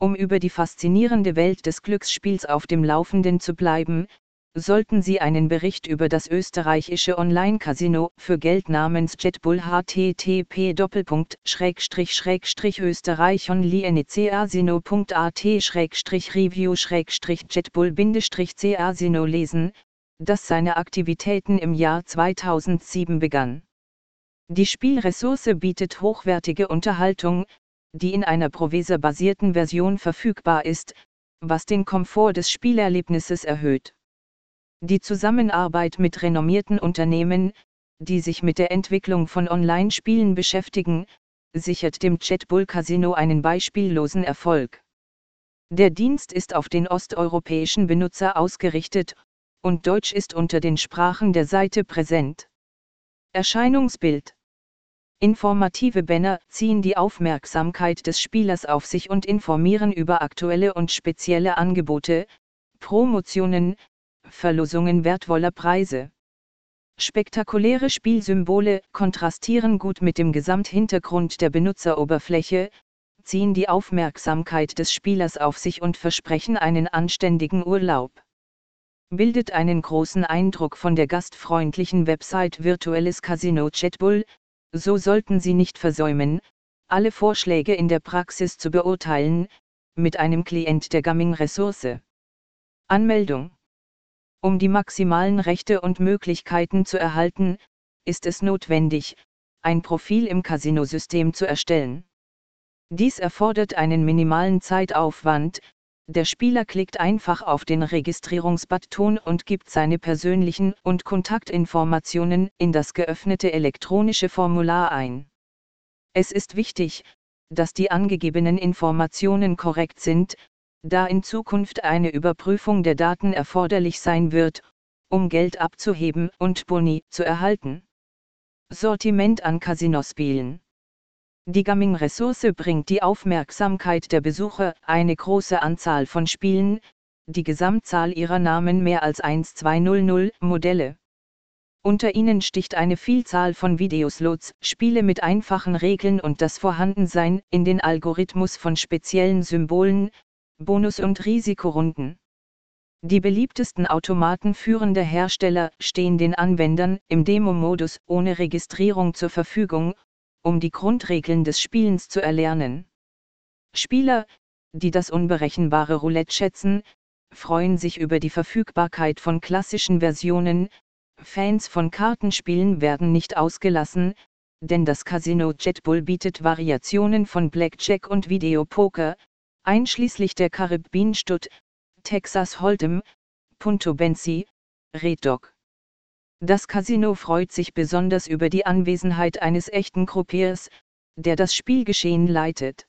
Um über die faszinierende Welt des Glücksspiels auf dem Laufenden zu bleiben, sollten Sie einen Bericht über das österreichische Online-Casino für Geld namens Jetbull http österreichonlinecasino.at review jetbull casino lesen, das seine Aktivitäten im Jahr 2007 begann. Die Spielressource bietet hochwertige Unterhaltung, die in einer Provesa-basierten Version verfügbar ist, was den Komfort des Spielerlebnisses erhöht. Die Zusammenarbeit mit renommierten Unternehmen, die sich mit der Entwicklung von Online-Spielen beschäftigen, sichert dem Chatbull Casino einen beispiellosen Erfolg. Der Dienst ist auf den osteuropäischen Benutzer ausgerichtet, und Deutsch ist unter den Sprachen der Seite präsent. Erscheinungsbild Informative Banner ziehen die Aufmerksamkeit des Spielers auf sich und informieren über aktuelle und spezielle Angebote, Promotionen, Verlosungen wertvoller Preise. Spektakuläre Spielsymbole kontrastieren gut mit dem Gesamthintergrund der Benutzeroberfläche, ziehen die Aufmerksamkeit des Spielers auf sich und versprechen einen anständigen Urlaub. Bildet einen großen Eindruck von der gastfreundlichen Website Virtuelles Casino Chatbull, so sollten Sie nicht versäumen, alle Vorschläge in der Praxis zu beurteilen, mit einem Klient der Gaming-Ressource. Anmeldung Um die maximalen Rechte und Möglichkeiten zu erhalten, ist es notwendig, ein Profil im Casino-System zu erstellen. Dies erfordert einen minimalen Zeitaufwand, der Spieler klickt einfach auf den Registrierungsbutton und gibt seine persönlichen und Kontaktinformationen in das geöffnete elektronische Formular ein. Es ist wichtig, dass die angegebenen Informationen korrekt sind, da in Zukunft eine Überprüfung der Daten erforderlich sein wird, um Geld abzuheben und Boni zu erhalten. Sortiment an Casinospielen die Gaming-Ressource bringt die Aufmerksamkeit der Besucher eine große Anzahl von Spielen, die Gesamtzahl ihrer Namen mehr als 1200 Modelle. Unter ihnen sticht eine Vielzahl von Videoslots, Spiele mit einfachen Regeln und das Vorhandensein in den Algorithmus von speziellen Symbolen, Bonus- und Risikorunden. Die beliebtesten Automaten führender Hersteller stehen den Anwendern im Demo-Modus ohne Registrierung zur Verfügung um die Grundregeln des Spielens zu erlernen. Spieler, die das unberechenbare Roulette schätzen, freuen sich über die Verfügbarkeit von klassischen Versionen, Fans von Kartenspielen werden nicht ausgelassen, denn das Casino Jetbull bietet Variationen von Blackjack und Videopoker, einschließlich der Caribbean Stutt, Texas Hold'em, Punto Benzi, Red Dog. Das Casino freut sich besonders über die Anwesenheit eines echten Croupiers, der das Spielgeschehen leitet.